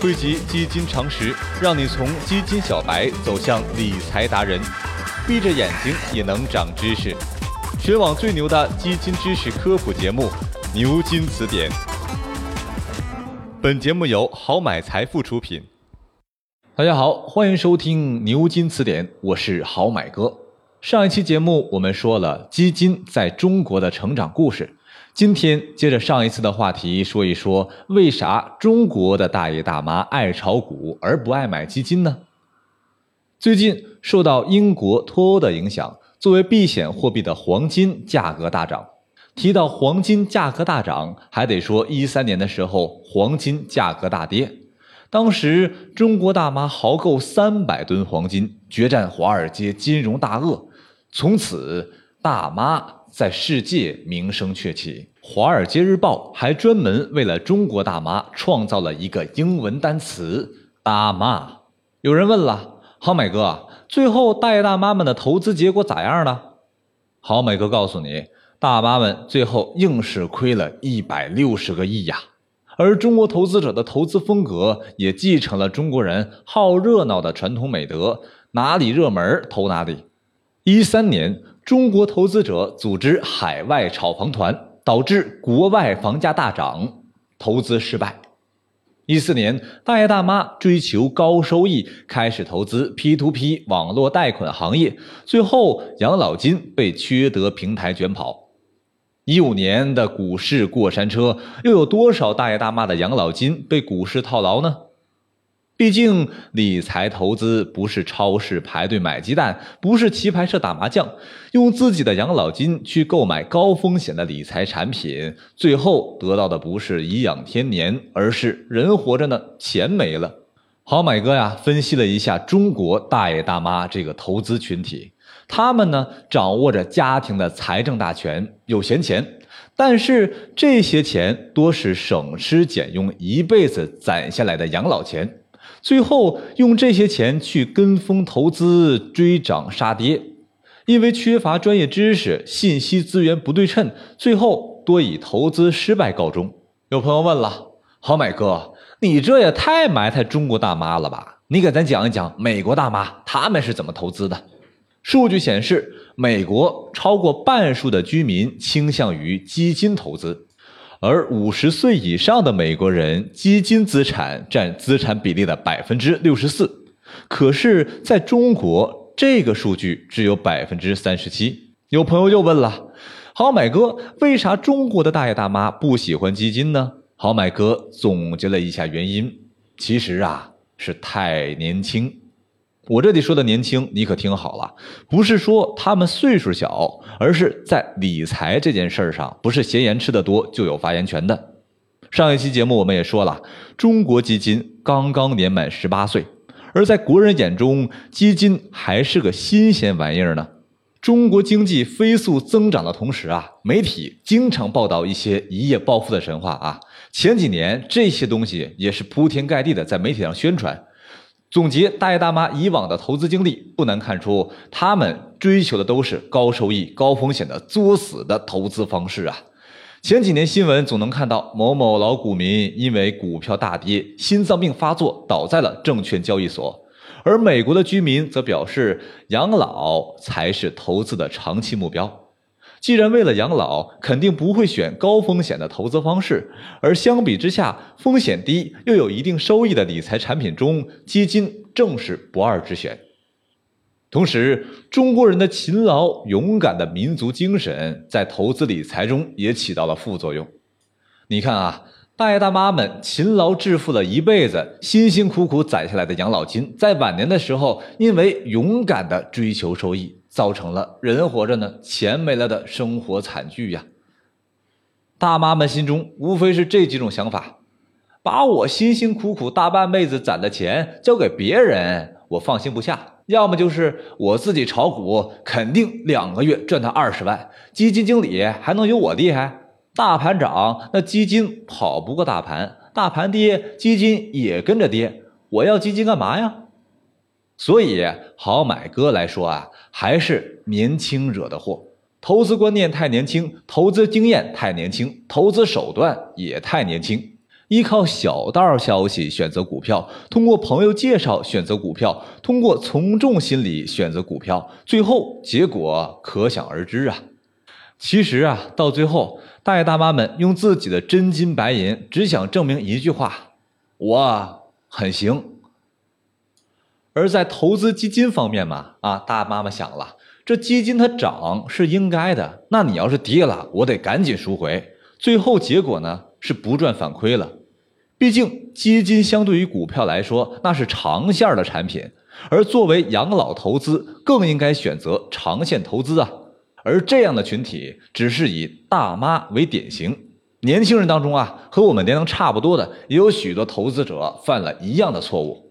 汇集基金常识，让你从基金小白走向理财达人。闭着眼睛也能长知识，全网最牛的基金知识科普节目《牛津词典》。本节目由好买财富出品。大家好，欢迎收听《牛津词典》，我是好买哥。上一期节目我们说了基金在中国的成长故事。今天接着上一次的话题说一说，为啥中国的大爷大妈爱炒股而不爱买基金呢？最近受到英国脱欧的影响，作为避险货币的黄金价格大涨。提到黄金价格大涨，还得说一三年的时候黄金价格大跌。当时中国大妈豪购三百吨黄金，决战华尔街金融大鳄，从此大妈。在世界名声鹊起，《华尔街日报》还专门为了中国大妈创造了一个英文单词“大妈”。有人问了，好美哥，最后大爷大妈们的投资结果咋样呢？好美哥告诉你，大妈们最后硬是亏了一百六十个亿呀。而中国投资者的投资风格也继承了中国人好热闹的传统美德，哪里热门投哪里。一三年。中国投资者组织海外炒房团，导致国外房价大涨，投资失败。一四年，大爷大妈追求高收益，开始投资 P to P 网络贷款行业，最后养老金被缺德平台卷跑。一五年的股市过山车，又有多少大爷大妈的养老金被股市套牢呢？毕竟，理财投资不是超市排队买鸡蛋，不是棋牌社打麻将，用自己的养老金去购买高风险的理财产品，最后得到的不是颐养天年，而是人活着呢，钱没了。好买哥呀，分析了一下中国大爷大妈这个投资群体，他们呢掌握着家庭的财政大权，有闲钱，但是这些钱多是省吃俭用一辈子攒下来的养老钱。最后用这些钱去跟风投资追涨杀跌，因为缺乏专业知识，信息资源不对称，最后多以投资失败告终。有朋友问了，好买哥，你这也太埋汰中国大妈了吧？你给咱讲一讲美国大妈他们是怎么投资的？数据显示，美国超过半数的居民倾向于基金投资。而五十岁以上的美国人，基金资产占资产比例的百分之六十四，可是在中国，这个数据只有百分之三十七。有朋友又问了：好买哥，为啥中国的大爷大妈不喜欢基金呢？好买哥总结了一下原因，其实啊，是太年轻。我这里说的年轻，你可听好了，不是说他们岁数小，而是在理财这件事儿上，不是闲言吃得多就有发言权的。上一期节目我们也说了，中国基金刚刚年满十八岁，而在国人眼中，基金还是个新鲜玩意儿呢。中国经济飞速增长的同时啊，媒体经常报道一些一夜暴富的神话啊。前几年这些东西也是铺天盖地的在媒体上宣传。总结大爷大妈以往的投资经历，不难看出，他们追求的都是高收益、高风险的作死的投资方式啊！前几年新闻总能看到某某老股民因为股票大跌，心脏病发作，倒在了证券交易所，而美国的居民则表示，养老才是投资的长期目标。既然为了养老，肯定不会选高风险的投资方式。而相比之下，风险低又有一定收益的理财产品中，基金正是不二之选。同时，中国人的勤劳勇敢的民族精神在投资理财中也起到了副作用。你看啊，大爷大妈们勤劳致富了一辈子，辛辛苦苦攒下来的养老金，在晚年的时候，因为勇敢的追求收益。造成了人活着呢，钱没了的生活惨剧呀。大妈们心中无非是这几种想法：把我辛辛苦苦大半辈子攒的钱交给别人，我放心不下；要么就是我自己炒股，肯定两个月赚他二十万，基金经理还能有我厉害？大盘涨，那基金跑不过大盘；大盘跌，基金也跟着跌。我要基金干嘛呀？所以，好买哥来说啊，还是年轻惹的祸。投资观念太年轻，投资经验太年轻，投资手段也太年轻。依靠小道消息选择股票，通过朋友介绍选择股票，通过从众心理选择股票，最后结果可想而知啊！其实啊，到最后，大爷大妈们用自己的真金白银，只想证明一句话：我很行。而在投资基金方面嘛，啊，大妈们想了，这基金它涨是应该的，那你要是跌了，我得赶紧赎回。最后结果呢，是不赚反亏了。毕竟基金相对于股票来说，那是长线的产品，而作为养老投资，更应该选择长线投资啊。而这样的群体，只是以大妈为典型。年轻人当中啊，和我们年龄差不多的，也有许多投资者犯了一样的错误。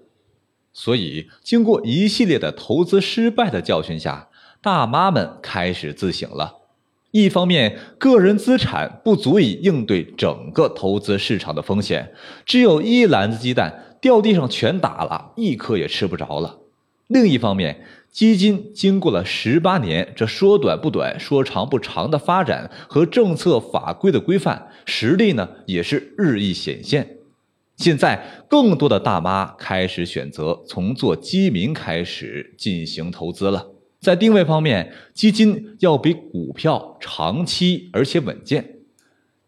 所以，经过一系列的投资失败的教训下，大妈们开始自省了。一方面，个人资产不足以应对整个投资市场的风险，只有一篮子鸡蛋掉地上全打了，一颗也吃不着了。另一方面，基金经过了十八年这说短不短、说长不长的发展和政策法规的规范，实力呢也是日益显现。现在，更多的大妈开始选择从做基民开始进行投资了。在定位方面，基金要比股票长期而且稳健。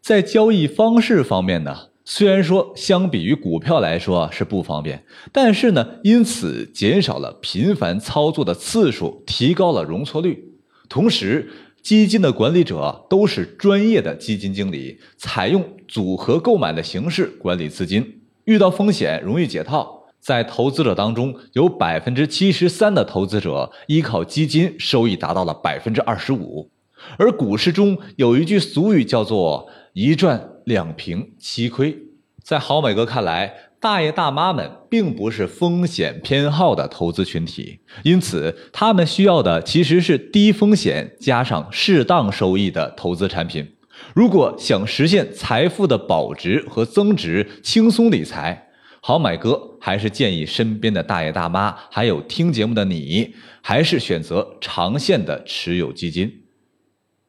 在交易方式方面呢，虽然说相比于股票来说是不方便，但是呢，因此减少了频繁操作的次数，提高了容错率。同时，基金的管理者都是专业的基金经理，采用组合购买的形式管理资金，遇到风险容易解套。在投资者当中，有百分之七十三的投资者依靠基金收益达到了百分之二十五，而股市中有一句俗语叫做“一赚两平七亏”。在郝美哥看来，大爷大妈们并不是风险偏好的投资群体，因此他们需要的其实是低风险加上适当收益的投资产品。如果想实现财富的保值和增值，轻松理财。好买哥还是建议身边的大爷大妈，还有听节目的你，还是选择长线的持有基金。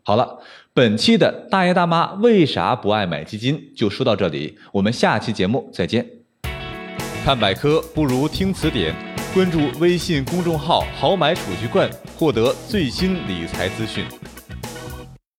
好了，本期的大爷大妈为啥不爱买基金就说到这里，我们下期节目再见。看百科不如听词典，关注微信公众号“好买储蓄罐”，获得最新理财资讯。